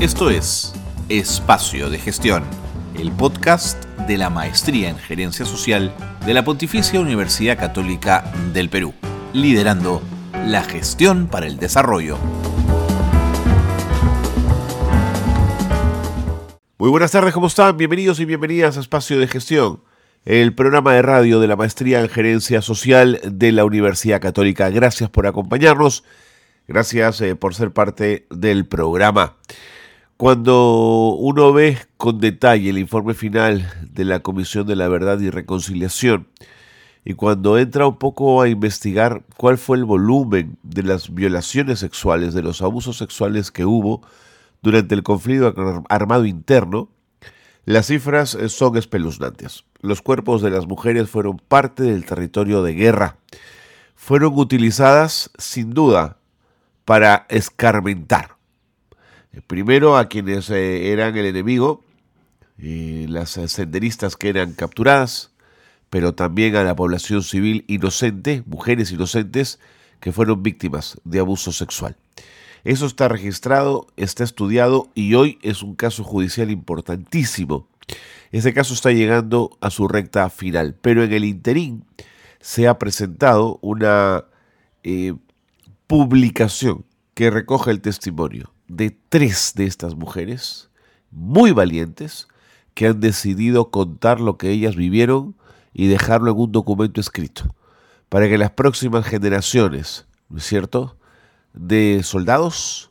Esto es Espacio de Gestión, el podcast de la Maestría en Gerencia Social de la Pontificia Universidad Católica del Perú, liderando la gestión para el desarrollo. Muy buenas tardes, ¿cómo están? Bienvenidos y bienvenidas a Espacio de Gestión, el programa de radio de la Maestría en Gerencia Social de la Universidad Católica. Gracias por acompañarnos, gracias eh, por ser parte del programa. Cuando uno ve con detalle el informe final de la Comisión de la Verdad y Reconciliación y cuando entra un poco a investigar cuál fue el volumen de las violaciones sexuales, de los abusos sexuales que hubo durante el conflicto armado interno, las cifras eh, son espeluznantes. Los cuerpos de las mujeres fueron parte del territorio de guerra. Fueron utilizadas, sin duda, para escarmentar primero a quienes eh, eran el enemigo, y las senderistas que eran capturadas, pero también a la población civil inocente, mujeres inocentes, que fueron víctimas de abuso sexual. Eso está registrado, está estudiado y hoy es un caso judicial importantísimo. Ese caso está llegando a su recta final, pero en el interín se ha presentado una eh, publicación que recoge el testimonio de tres de estas mujeres, muy valientes, que han decidido contar lo que ellas vivieron y dejarlo en un documento escrito, para que las próximas generaciones, ¿no es cierto?, de soldados,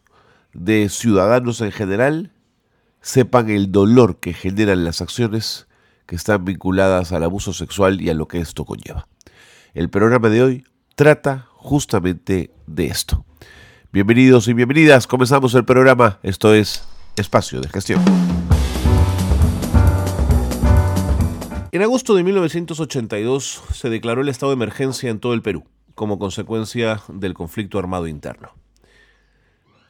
de ciudadanos en general, sepan el dolor que generan las acciones que están vinculadas al abuso sexual y a lo que esto conlleva. El programa de hoy trata justamente de esto. Bienvenidos y bienvenidas, comenzamos el programa, esto es Espacio de Gestión. En agosto de 1982 se declaró el estado de emergencia en todo el Perú, como consecuencia del conflicto armado interno.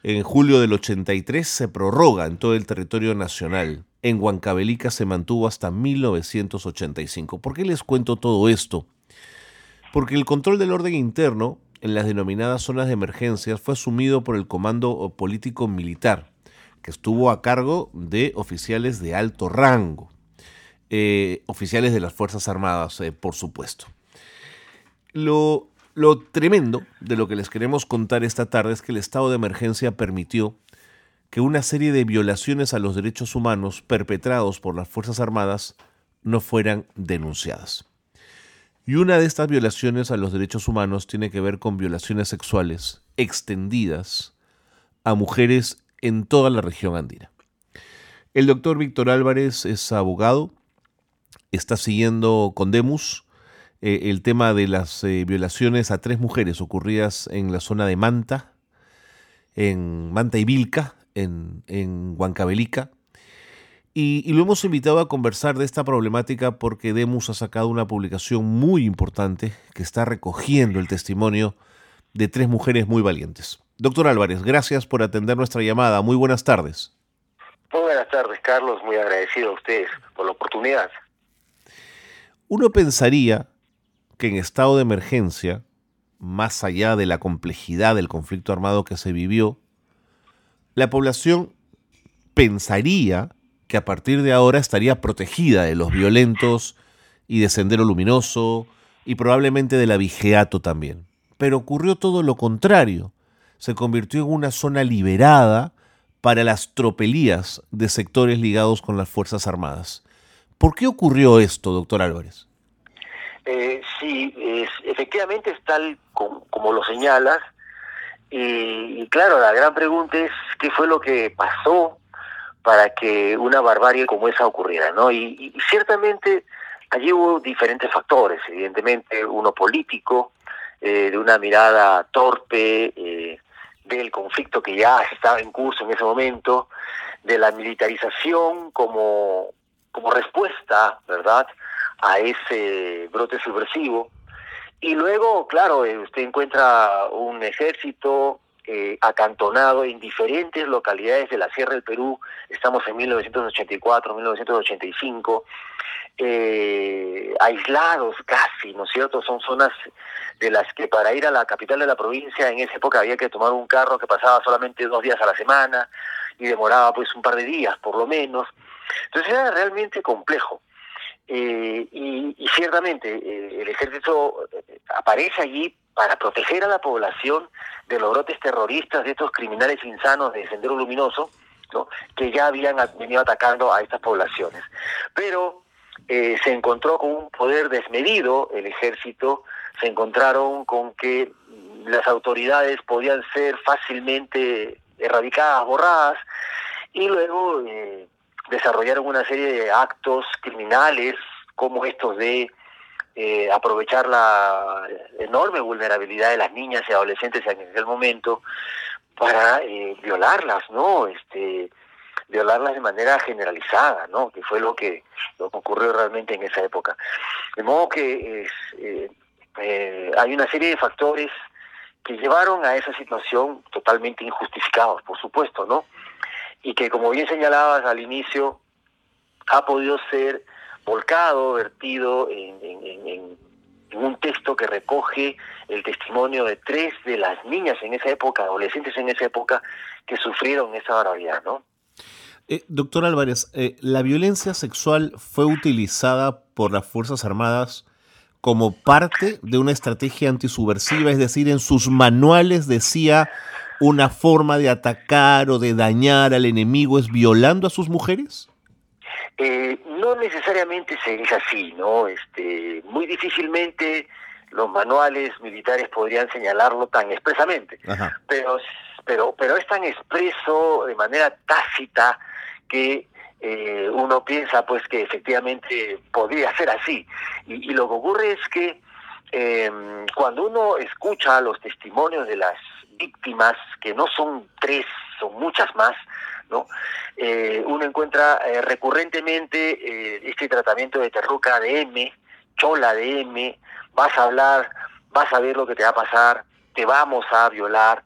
En julio del 83 se prorroga en todo el territorio nacional. En Huancavelica se mantuvo hasta 1985. ¿Por qué les cuento todo esto? Porque el control del orden interno en las denominadas zonas de emergencia fue asumido por el Comando Político Militar, que estuvo a cargo de oficiales de alto rango, eh, oficiales de las Fuerzas Armadas, eh, por supuesto. Lo, lo tremendo de lo que les queremos contar esta tarde es que el estado de emergencia permitió que una serie de violaciones a los derechos humanos perpetrados por las Fuerzas Armadas no fueran denunciadas. Y una de estas violaciones a los derechos humanos tiene que ver con violaciones sexuales extendidas a mujeres en toda la región andina. El doctor Víctor Álvarez es abogado, está siguiendo con Demus eh, el tema de las eh, violaciones a tres mujeres ocurridas en la zona de Manta, en Manta y Vilca, en, en y, lo hemos invitado a conversar de esta problemática porque Demus ha sacado una publicación muy importante que está recogiendo el testimonio de tres mujeres muy valientes. Doctor Álvarez, gracias por atender nuestra llamada. Muy buenas tardes. Muy buenas tardes, Carlos. Muy agradecido a ustedes por la oportunidad. Uno pensaría que en estado de emergencia, más allá de la complejidad del conflicto armado que se vivió, la población pensaría que a partir de ahora estaría protegida de los violentos y de Sendero Luminoso y probablemente de la Vigeato también. Pero ocurrió todo lo contrario. Se convirtió en una zona liberada para las tropelías de sectores ligados con las Fuerzas Armadas. ¿Por qué ocurrió esto, doctor Álvarez? Eh, sí, efectivamente es tal como, lo señalas. y claro, la gran pregunta es qué fue lo que pasó para que una barbarie como esa ocurriera, ¿no? Y, ciertamente allí hubo diferentes factores, evidentemente uno político, eh, de una mirada torpe eh, del conflicto que ya estaba en curso en ese momento, de la militarización como, como respuesta, ¿verdad?, a ese brote subversivo. Y luego, claro, eh, usted encuentra un ejército eh, acantonado en diferentes localidades de la Sierra del Perú, estamos en 1984, 1985, eh, aislados casi, ¿no es cierto? Son zonas de las que para ir a la capital de la provincia en esa época había que tomar un carro que pasaba solamente dos días a la semana, y demoraba pues un par de días por lo menos. Entonces era realmente complejo. Eh, y, ciertamente eh, el ejército eh, aparece allí para proteger a la población de los brotes terroristas de estos criminales insanos de Sendero Luminoso, que ya habían venido atacando a estas poblaciones. Pero se encontró con un poder desmedido el ejército, se encontraron con que las autoridades podían ser fácilmente erradicadas, borradas, y luego desarrollaron una serie de actos criminales como estos de eh, aprovechar la enorme vulnerabilidad de las niñas y adolescentes en aquel momento para eh, violarlas, ¿no? Este, violarlas de manera generalizada, ¿no? Que fue lo que, ocurrió realmente en esa época. De modo que eh, hay una serie de factores que llevaron a esa situación totalmente injustificados, por supuesto, ¿no? Y que como bien señalabas al inicio, ha podido ser volcado, vertido en, un texto que recoge el testimonio de tres de las niñas en esa época, adolescentes en esa época, que sufrieron esa barbaridad, ¿no? Eh, doctor Álvarez, eh, ¿la violencia sexual fue utilizada por las Fuerzas Armadas como parte de una estrategia antisubversiva? Es decir, en sus manuales decía una forma de atacar o de dañar al enemigo es violando a sus mujeres? Eh, no necesariamente se dice así, ¿no? Este, muy difícilmente los manuales militares podrían señalarlo tan expresamente, pero pero pero es tan expreso de manera tácita que eh, uno piensa pues que efectivamente podría ser así y, lo que ocurre es que eh, cuando uno escucha los testimonios de las víctimas, que no son tres, son muchas más, ¿no? Eh, uno encuentra eh, recurrentemente eh, este tratamiento de terruca de M, chola de M, vas a hablar, vas a ver lo que te va a pasar, te vamos a violar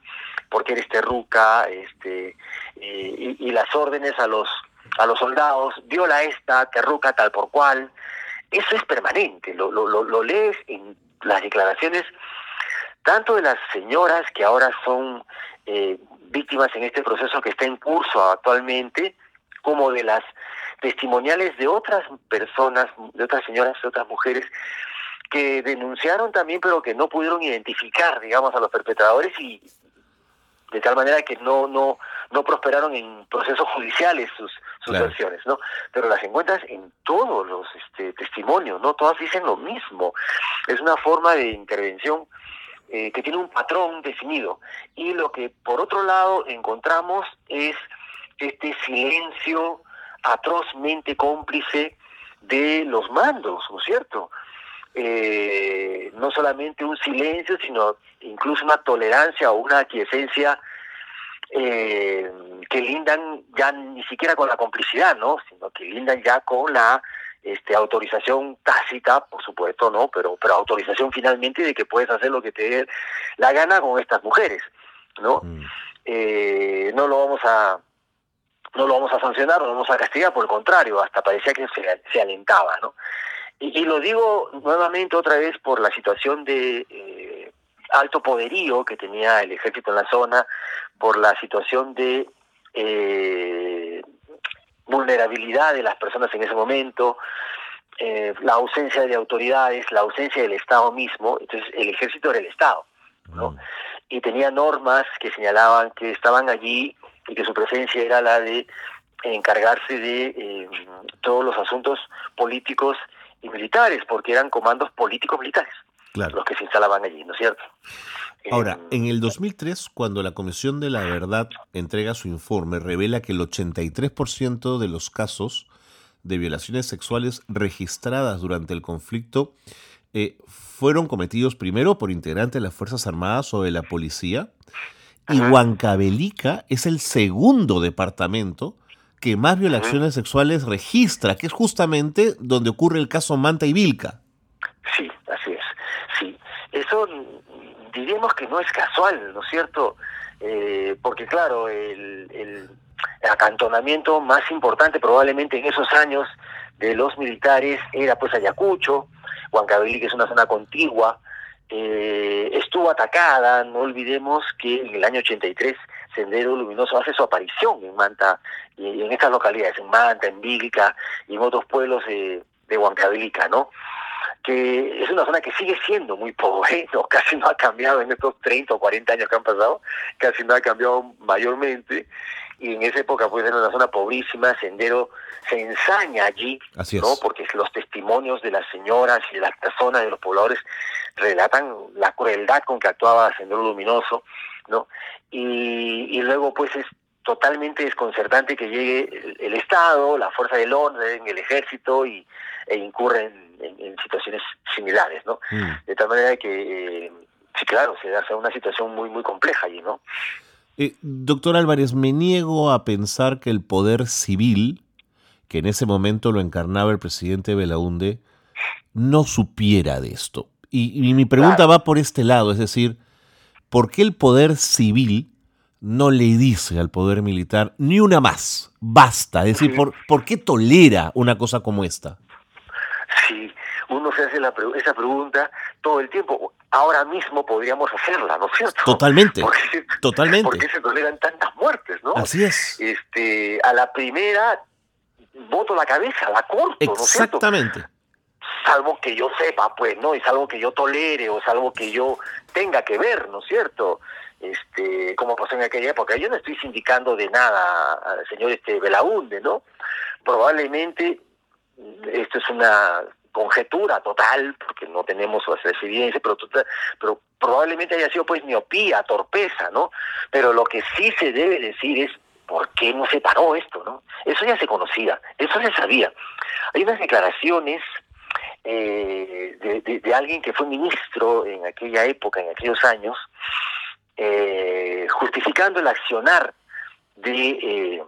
porque eres terruca, este, y, las órdenes a los a los soldados, viola esta, terruca tal por cual, eso es permanente, lo, lo, lo lees en las declaraciones tanto de las señoras que ahora son eh, víctimas en este proceso que está en curso actualmente, como de las testimoniales de otras personas, de otras señoras, de otras mujeres, que denunciaron también, pero que no pudieron identificar, digamos, a los perpetradores y de tal manera que no no no prosperaron en procesos judiciales sus, sus versiones, ¿no? Pero las encuentras en todos los este, testimonios, ¿no? Todas dicen lo mismo. Es una forma de intervención eh, que tiene un patrón definido. Y lo que por otro lado encontramos es este silencio atrozmente cómplice de los mandos, ¿no es cierto? Eh, no solamente un silencio, sino incluso una tolerancia o una aquiescencia eh, que lindan ya ni siquiera con la complicidad, ¿no? Sino que lindan ya con la este, autorización tácita, por supuesto, ¿no? Pero, pero autorización finalmente de que puedes hacer lo que te dé la gana con estas mujeres, ¿no? Mm. Eh, no lo vamos a no lo vamos a sancionar, no lo vamos a castigar, por el contrario, hasta parecía que se, alentaba, ¿no? Y, lo digo nuevamente otra vez por la situación de eh, alto poderío que tenía el ejército en la zona, por la situación de eh, vulnerabilidad de las personas en ese momento, eh, la ausencia de autoridades, la ausencia del Estado mismo, entonces el ejército era el Estado, ¿no? Mm. Y tenía normas que señalaban que estaban allí y que su presencia era la de encargarse de eh, todos los asuntos políticos y militares, porque eran comandos políticos militares los que se instalaban allí, ¿no es cierto? Ahora, eh, en el 2003, cuando la Comisión de la Verdad entrega su informe, revela que el 83% de los casos de violaciones sexuales registradas durante el conflicto eh, fueron cometidos primero por integrantes de las Fuerzas Armadas o de la policía, y Huancavelica es el segundo departamento que más violaciones sexuales registra, que es justamente donde ocurre el caso Manta y Vilca. Sí, eso diríamos que no es casual, ¿no es cierto? Eh, porque claro, el, acantonamiento más importante probablemente en esos años de los militares era pues Ayacucho, Huancavelica que es una zona contigua, eh, estuvo atacada, no olvidemos que en el año 83 Sendero Luminoso hace su aparición en Manta, y en estas localidades, en Manta, en Vilca y en otros pueblos de, de Huancavelica, ¿no? Que es una zona que sigue siendo muy pobre, ¿no? casi no ha cambiado en estos 30 o 40 años que han pasado, casi no ha cambiado mayormente, y en esa época pues era una zona pobrísima, Sendero se ensaña allí, ¿no? porque los testimonios de las señoras y de las personas, de los pobladores, relatan la crueldad con que actuaba Sendero Luminoso, ¿no? Y, y luego pues es totalmente desconcertante que llegue el, Estado, la fuerza del orden, el ejército y, e incurren en, situaciones similares, ¿no? Mm. De tal manera que, eh, sí, claro, se da una situación muy, muy compleja allí, ¿no? Eh, doctor Álvarez, me niego a pensar que el poder civil, que en ese momento lo encarnaba el presidente Belaunde, no supiera de esto. Y, mi pregunta va por este lado, es decir, ¿por qué el poder civil no le dice al poder militar ni una más? Basta. Es decir, ¿por, ¿por qué tolera una cosa como esta? Sí, uno se hace la, esa pregunta todo el tiempo. Ahora mismo podríamos hacerla, ¿no es cierto? Totalmente. totalmente. Porque se toleran tantas muertes, ¿no? Así es. Este, a la primera voto la cabeza, la corto, ¿no es cierto? Exactamente. Salvo que yo sepa, pues, ¿no? Es algo que yo tolere o es algo que yo tenga que ver, ¿no es cierto? Este, como pasó en aquella época. Yo no estoy sindicando de nada al señor este Belaunde, ¿no? Probablemente esto es una conjetura total, porque no tenemos las evidencias, pero, pero probablemente haya sido pues miopía, torpeza, ¿no? Pero lo que sí se debe decir es ¿por qué no se paró esto, no? Eso ya se conocía, eso se sabía. Hay unas declaraciones eh, de, alguien que fue ministro en aquella época, en aquellos años, eh, justificando el accionar de eh,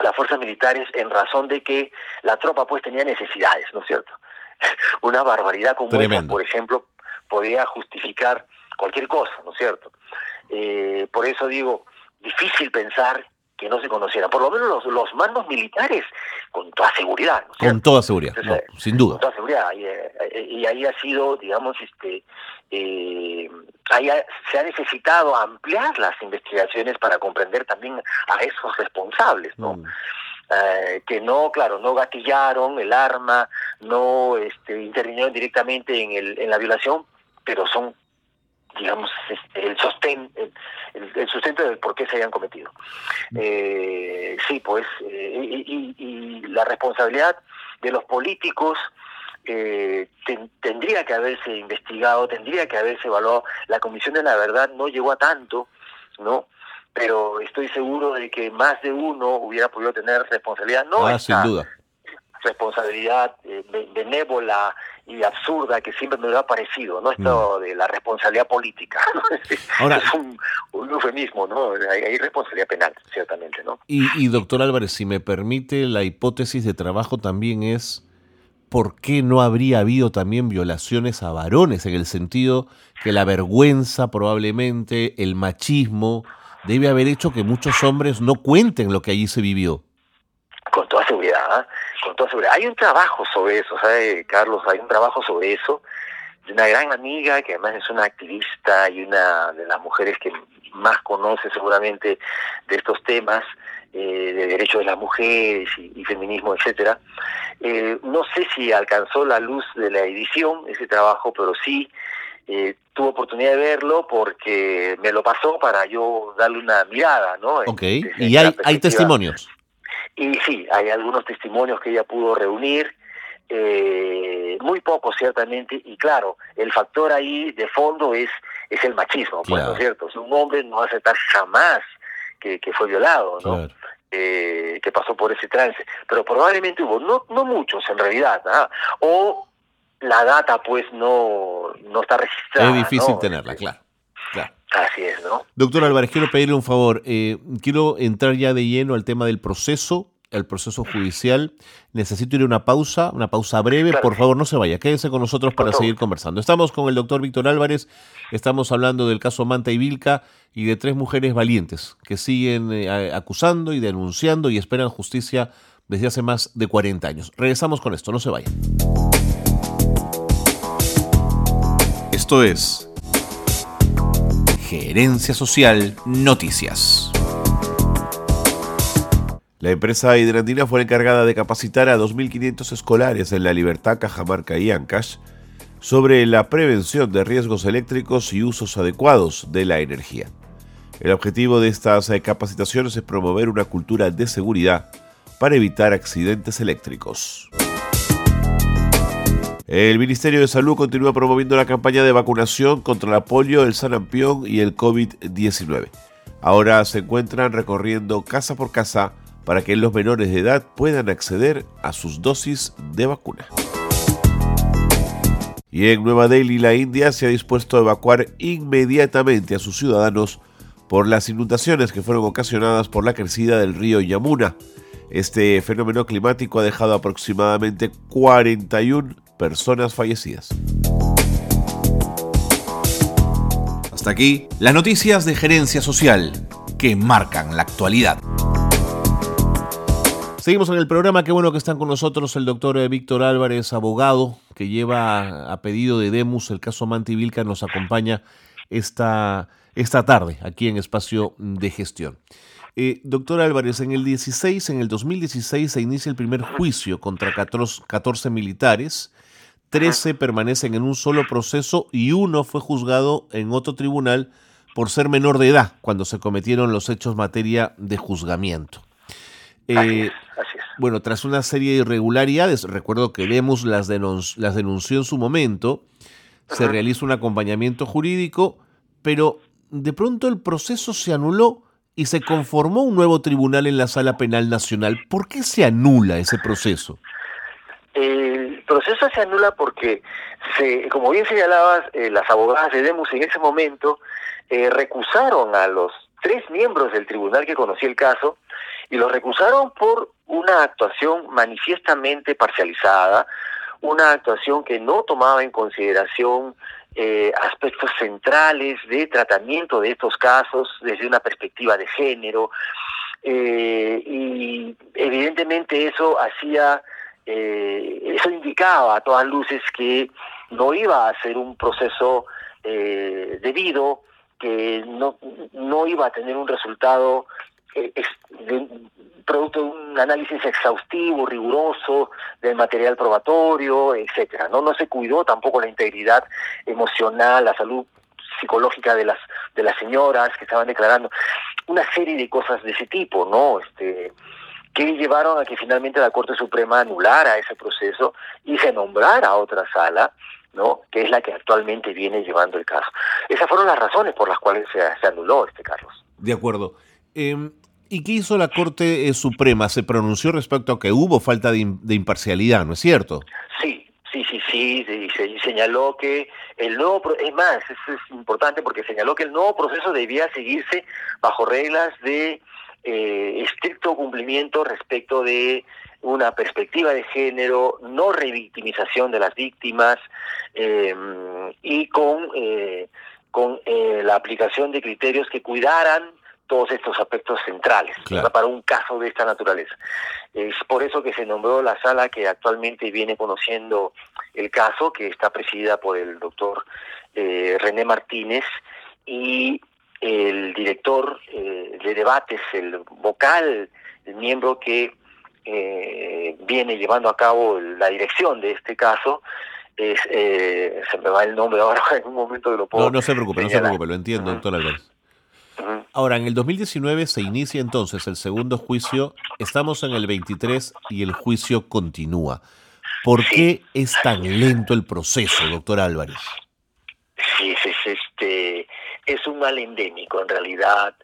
las fuerzas militares en razón de que la tropa pues tenía necesidades, ¿no es cierto? Una barbaridad como esa, por ejemplo, podía justificar cualquier cosa, ¿no es cierto? Eh, por eso digo, difícil pensar que no se conociera, por lo menos los, los mandos militares, con toda seguridad. con toda seguridad, sin duda. Con toda seguridad, y, eh, y, ahí ha sido, digamos, este, eh, ahí se ha necesitado ampliar las investigaciones para comprender también a esos responsables, ¿no? Mm. Eh, que no, claro, no gatillaron el arma, no este, intervinieron directamente en, el, en la violación, pero son digamos, este, el sostén, el, sustento del por qué se hayan cometido. Eh, sí, pues, eh, y, la responsabilidad de los políticos eh, tendría que haberse investigado, tendría que haberse evaluado. La Comisión de la Verdad no llegó a tanto, ¿no? Pero estoy seguro de que más de uno hubiera podido tener responsabilidad, no ah, sin duda. Responsabilidad benévola y absurda que siempre me ha parecido, ¿no? Esto mm. de la responsabilidad política. Ahora, es un, eufemismo, ¿no? Hay, responsabilidad penal, ciertamente, ¿no? Y, y, doctor Álvarez, si me permite, la hipótesis de trabajo también es por qué no habría habido también violaciones a varones, en el sentido que la vergüenza probablemente, el machismo, debe haber hecho que muchos hombres no cuenten lo que allí se vivió. Con toda seguridad, ¿ah? Hay un trabajo sobre eso, ¿sabe, Carlos? Hay un trabajo sobre eso de una gran amiga que además es una activista y una de las mujeres que más conoce seguramente de estos temas eh, de derechos de las mujeres y, feminismo, etcétera. Eh, no sé si alcanzó la luz de la edición ese trabajo, pero sí eh, tuve oportunidad de verlo porque me lo pasó para yo darle una mirada, ¿no? Ok, y hay, hay testimonios. Y sí, hay algunos testimonios que ella pudo reunir, eh, muy pocos ciertamente, y claro, el factor ahí de fondo es, es el machismo, pues, ¿no es cierto? un hombre no va a aceptar jamás que, fue violado, ¿no? Eh, que pasó por ese trance, pero probablemente hubo, no, no muchos en realidad, ¿ah? o la data pues no, no está registrada. Es difícil tenerla, claro. Claro. Así es, ¿no? Doctor Álvarez, quiero pedirle un favor. Eh, quiero entrar ya de lleno al tema del proceso, el proceso judicial. Necesito ir a una pausa, una pausa breve. Por favor, no se vaya. Quédense con nosotros para seguir conversando. Estamos con el doctor Víctor Álvarez. Estamos hablando del caso Manta y Vilca y de tres mujeres valientes que siguen eh, acusando y denunciando y esperan justicia desde hace más de 40 años. Regresamos con esto. No se vayan. Esto es Gerencia Social Noticias. La empresa hidrandina fue encargada de capacitar a 2.500 escolares en La Libertad, Cajamarca y Ancash sobre la prevención de riesgos eléctricos y usos adecuados de la energía. El objetivo de estas eh, capacitaciones es promover una cultura de seguridad para evitar accidentes eléctricos. El Ministerio de Salud continúa promoviendo la campaña de vacunación contra la polio, el sarampión y el COVID-19. Ahora se encuentran recorriendo casa por casa para que los menores de edad puedan acceder a sus dosis de vacuna. Y en Nueva Delhi, la India se ha dispuesto a evacuar inmediatamente a sus ciudadanos por las inundaciones que fueron ocasionadas por la crecida del río Yamuna. Este fenómeno climático ha dejado aproximadamente 41 personas fallecidas. Hasta aquí las noticias de gerencia social que marcan la actualidad. Seguimos en el programa, qué bueno que están con nosotros el doctor eh, Víctor Álvarez, abogado, que lleva a pedido de Demus el caso Manti Vilca, nos acompaña esta, esta tarde aquí en Espacio de Gestión. Eh, doctor Álvarez, en el 16, en el 2016 se inicia el primer juicio contra 14 militares, 13 permanecen en un solo proceso y uno fue juzgado en otro tribunal por ser menor de edad cuando se cometieron los hechos materia de juzgamiento. Eh, bueno, tras una serie de irregularidades, recuerdo que Lemus las, las denunció en su momento, se realiza un acompañamiento jurídico, pero de pronto el proceso se anuló y se conformó un nuevo tribunal en la Sala Penal Nacional. ¿Por qué se anula ese proceso? El proceso se anula porque, se, como bien señalabas, eh, las abogadas de Demus en ese momento eh, recusaron a los tres miembros del tribunal que conocía el caso y los recusaron por una actuación manifiestamente parcializada, una actuación que no tomaba en consideración eh, aspectos centrales de tratamiento de estos casos desde una perspectiva de género, eh, y evidentemente eso hacía, eh, eso indicaba a todas luces que no iba a ser un proceso debido, que no, no iba a tener un resultado producto de un análisis exhaustivo, riguroso del material probatorio, etcétera. No, no se cuidó tampoco la integridad emocional, la salud psicológica de las de las señoras que estaban declarando, una serie de cosas de ese tipo, ¿no? Este que llevaron a que finalmente la Corte Suprema anulara ese proceso y se nombrara otra sala, ¿no? que es la que actualmente viene llevando el caso. Esas fueron las razones por las cuales se, se anuló este Carlos. De acuerdo. Em, ¿Y qué hizo la Corte eh, Suprema? Se pronunció respecto a que hubo falta de, imparcialidad, ¿no es cierto? Sí, sí, sí, sí, y se señaló que el nuevo, es más, eso es importante porque señaló que el nuevo proceso debía seguirse bajo reglas de eh, estricto cumplimiento respecto de una perspectiva de género, no revictimización de las víctimas em, y con, eh, con la aplicación de criterios que cuidaran todos estos aspectos centrales para un caso de esta naturaleza. Es por eso que se nombró la sala que actualmente viene conociendo el caso, que está presidida por el doctor eh, René Martínez y el director eh, de debates, el vocal, el miembro que eh, viene llevando a cabo la dirección de este caso, es, se me va el nombre ahora en un momento que lo puedo. No, no se preocupe, no se preocupe, lo entiendo, doctor Álvarez. Ahora, en el 2019 se inicia entonces el segundo juicio, estamos en el 23 y el juicio continúa. ¿Por qué es tan lento el proceso, doctor Álvarez? Sí, es, un mal endémico en realidad,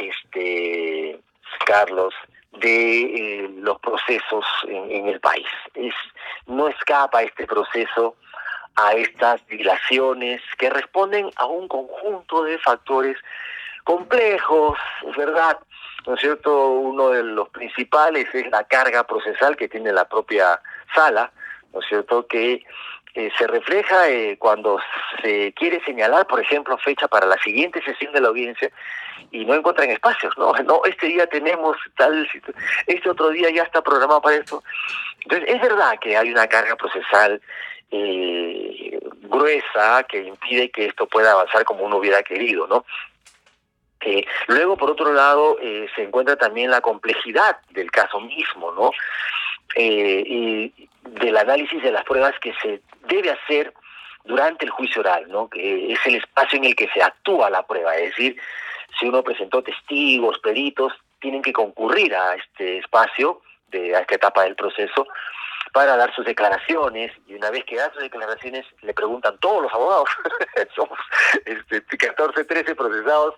este, Carlos, de eh, los procesos en, el país. Es, no escapa este proceso a estas dilaciones que responden a un conjunto de factores complejos, verdad, ¿no es cierto? Uno de los principales es la carga procesal que tiene la propia sala, ¿no es cierto? Que eh, se refleja eh, cuando se quiere señalar, por ejemplo, fecha para la siguiente sesión de la audiencia y no encuentran espacios, ¿no? No, este día tenemos tal, este otro día ya está programado para esto. Entonces, es verdad que hay una carga procesal eh, gruesa que impide que esto pueda avanzar como uno hubiera querido, ¿no? Luego, por otro lado, se encuentra también la complejidad del caso mismo, ¿no? Eh, y del análisis de las pruebas que se debe hacer durante el juicio oral, ¿no? Que es el espacio en el que se actúa la prueba, es decir, si uno presentó testigos, peritos, tienen que concurrir a este espacio, de, a esta etapa del proceso, para dar sus declaraciones y una vez que da sus declaraciones le preguntan todos los abogados, somos este, 14, 13 procesados,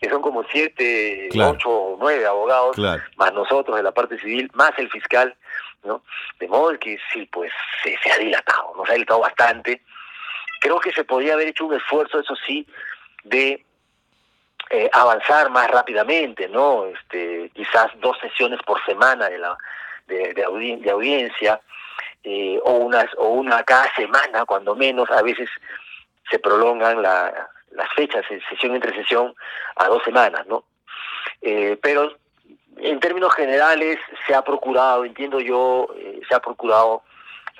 que son como 7, 8 o 9 abogados, más nosotros de la parte civil, más el fiscal, ¿no? De modo que sí, pues se, se ha dilatado, nos ha dilatado bastante. Creo que se podría haber hecho un esfuerzo, eso sí, de eh, avanzar más rápidamente, ¿no? Este, quizás dos sesiones por semana de la de, de, audiencia, eh, o, unas, o una cada semana, cuando menos, a veces se prolongan la, las fechas, sesión entre sesión, a dos semanas, ¿no? Eh, pero en términos generales se ha procurado, entiendo yo, eh, se ha procurado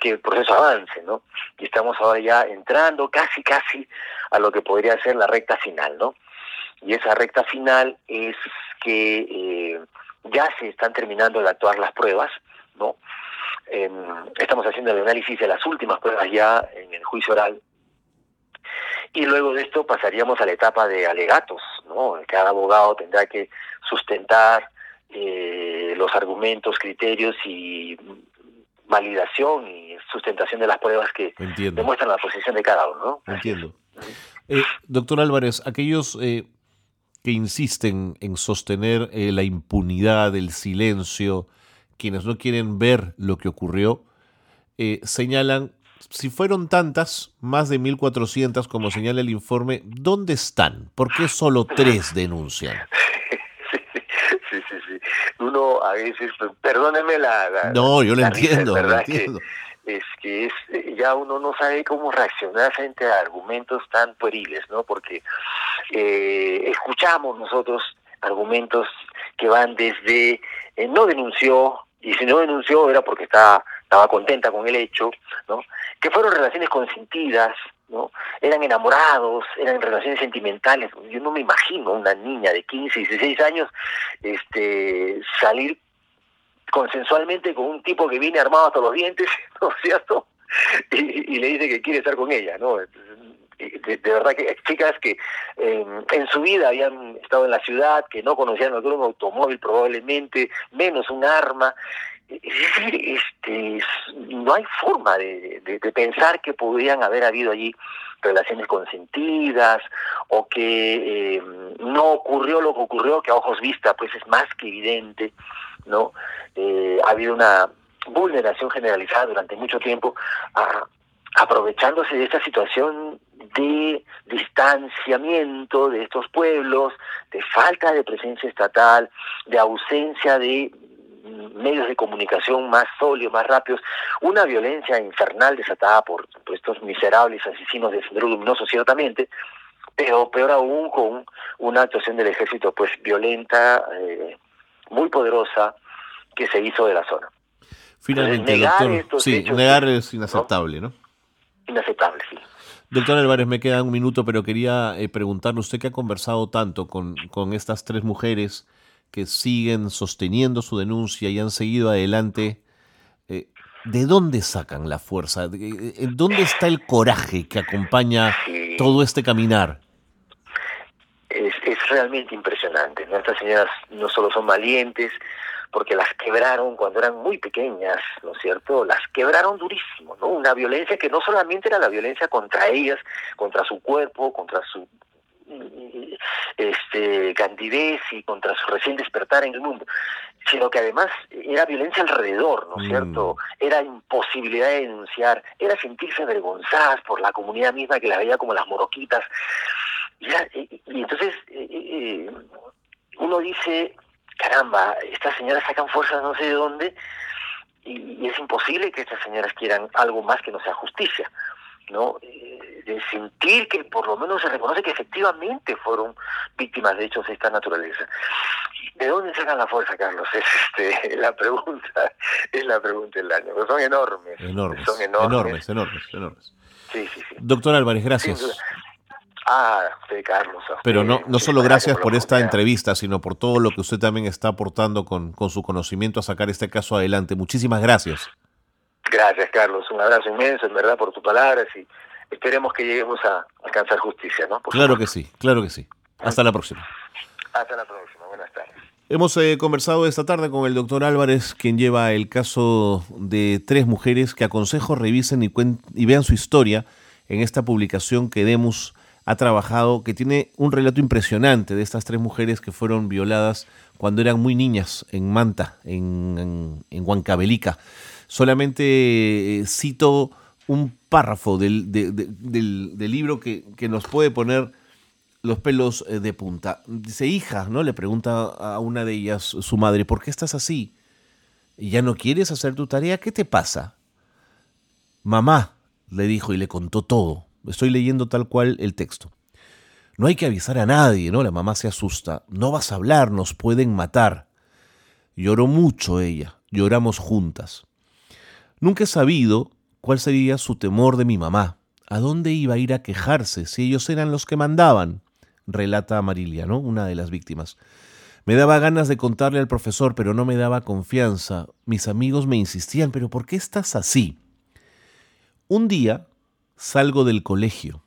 que el proceso avance, ¿no? Y estamos ahora ya entrando casi, casi a lo que podría ser la recta final, ¿no? Y esa recta final es que ya se están terminando de actuar las pruebas, ¿no? Em, estamos haciendo el análisis de las últimas pruebas ya en el juicio oral. Y luego de esto pasaríamos a la etapa de alegatos, ¿no? Cada abogado tendrá que sustentar eh, los argumentos, criterios y validación y sustentación de las pruebas que demuestran la posición de cada uno, ¿no? Entiendo. Eh, doctor Álvarez, aquellos eh, que insisten en sostener eh, la impunidad, el silencio, quienes no quieren ver lo que ocurrió, eh, señalan, si fueron tantas, más de 1.400 como señala el informe, ¿dónde están? ¿Por qué solo tres denuncian? Sí, sí, sí. Uno a veces, perdóneme la... no, yo lo entiendo, lo entiendo es que es ya uno no sabe cómo reaccionar frente a argumentos tan pueriles, ¿no? Porque eh, escuchamos nosotros argumentos que van desde eh, no denunció y si no denunció era porque estaba estaba contenta con el hecho, ¿no? Que fueron relaciones consentidas, ¿no? Eran enamorados, eran relaciones sentimentales. Yo no me imagino una niña de 15, 16 años este salir consensualmente con un tipo que viene armado hasta los dientes, ¿no es cierto? Y, le dice que quiere estar con ella, ¿no? De, verdad que chicas que em, en su vida habían estado en la ciudad, que no conocían un automóvil probablemente, menos un arma. Este, no hay forma de, pensar que podrían haber habido allí relaciones consentidas o que em, no ocurrió lo que ocurrió, que a ojos vista pues es más que evidente. ¿No? Eh, ha habido una vulneración generalizada durante mucho tiempo, aprovechándose de esta situación de distanciamiento de estos pueblos, de falta de presencia estatal, de ausencia de medios de comunicación más sólidos, más rápidos, una violencia infernal desatada por, estos miserables asesinos de Sendero Luminoso, ciertamente, pero peor aún con una actuación del ejército pues violenta, eh, muy poderosa que se hizo de la zona. Finalmente, negar sí, negar es inaceptable, ¿no? Inaceptable, sí. Doctor Álvarez, me queda un minuto, pero quería eh, preguntarle, usted que ha conversado tanto con, con estas tres mujeres que siguen sosteniendo su denuncia y han seguido adelante, eh, ¿de dónde sacan la fuerza? ¿En dónde está el coraje que acompaña todo este caminar? Realmente impresionante. ¿no? Estas señoras no solo son valientes, porque las quebraron cuando eran muy pequeñas, ¿no es cierto? Las quebraron durísimo, ¿no? Una violencia que no solamente era la violencia contra ellas, contra su cuerpo, contra su este candidez y contra su recién despertar en el mundo, sino que además era violencia alrededor, ¿no es cierto? Mm. Era imposibilidad de denunciar, era sentirse avergonzadas por la comunidad misma que las veía como las moroquitas. Y, entonces eh, eh, uno dice, caramba, estas señoras sacan fuerzas no sé de dónde y, es imposible que estas señoras quieran algo más que no sea justicia, ¿no? Eh, de sentir que por lo menos se reconoce que efectivamente fueron víctimas de hechos de esta naturaleza. ¿De dónde sacan la fuerza, Carlos? Es este, la pregunta, es la pregunta del año. son enormes. Enormes, son enormes. Enormes, enormes, Sí, sí, sí. Doctor Álvarez, gracias. Ah, Carlos. Pero no, no solo gracias por esta entrevista, sino por todo lo que usted también está aportando con, con su conocimiento a sacar este caso adelante. Muchísimas gracias. Gracias, Carlos. Un abrazo inmenso, en verdad, por tus palabras y esperemos que lleguemos a alcanzar justicia, ¿no? claro que sí, claro que sí. Hasta la próxima. Hasta la próxima. Buenas tardes. Hemos eh, conversado esta tarde con el doctor Álvarez, quien lleva el caso de tres mujeres que aconsejo revisen y, y vean su historia en esta publicación que Demos ha trabajado, que tiene un relato impresionante de estas tres mujeres que fueron violadas cuando eran muy niñas en Manta, en, en. Solamente eh, cito un párrafo del, del, libro que, que nos puede poner los pelos eh, de punta. Dice, hija, ¿no? Le pregunta a una de ellas su madre, ¿por qué estás así? ¿Ya no quieres hacer tu tarea? ¿Qué te pasa? Mamá, le dijo y le contó todo. Estoy leyendo tal cual el texto. No hay que avisar a nadie, ¿no? La mamá se asusta. No vas a hablar, nos pueden matar. Lloró mucho ella, lloramos juntas. Nunca he sabido cuál sería su temor de mi mamá. ¿A dónde iba a ir a quejarse si ellos eran los que mandaban? relata Marilia, ¿no? Una de las víctimas. Me daba ganas de contarle al profesor, pero no me daba confianza. Mis amigos me insistían, pero ¿por qué estás así? Un día salgo del colegio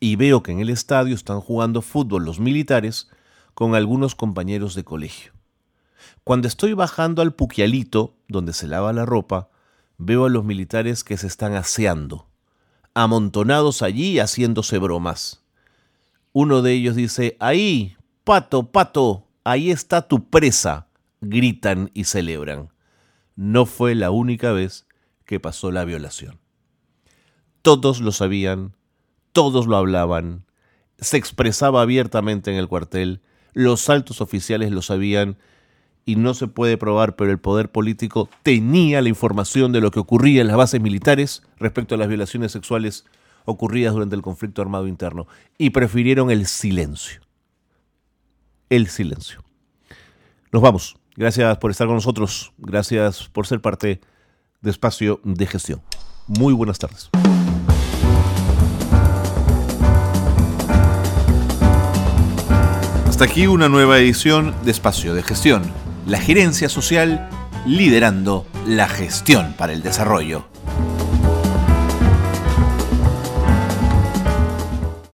y veo que en el estadio están jugando fútbol los militares con algunos compañeros de colegio. Cuando estoy bajando al puquialito, donde se lava la ropa, veo a los militares que se están aseando, amontonados allí haciéndose bromas. Uno de ellos dice, ahí, pato, pato, ahí está tu presa, gritan y celebran. No fue la única vez que pasó la violación. Todos lo sabían, todos lo hablaban, se expresaba abiertamente en el cuartel, los altos oficiales lo sabían y no se puede probar, pero el poder político tenía la información de lo que ocurría en las bases militares respecto a las violaciones sexuales ocurridas durante el conflicto armado interno y prefirieron el silencio. El silencio. Nos vamos. Gracias por estar con nosotros. Gracias por ser parte de Espacio de Gestión. Muy buenas tardes. Hasta aquí una nueva edición de Espacio de Gestión. La gerencia social liderando la gestión para el desarrollo.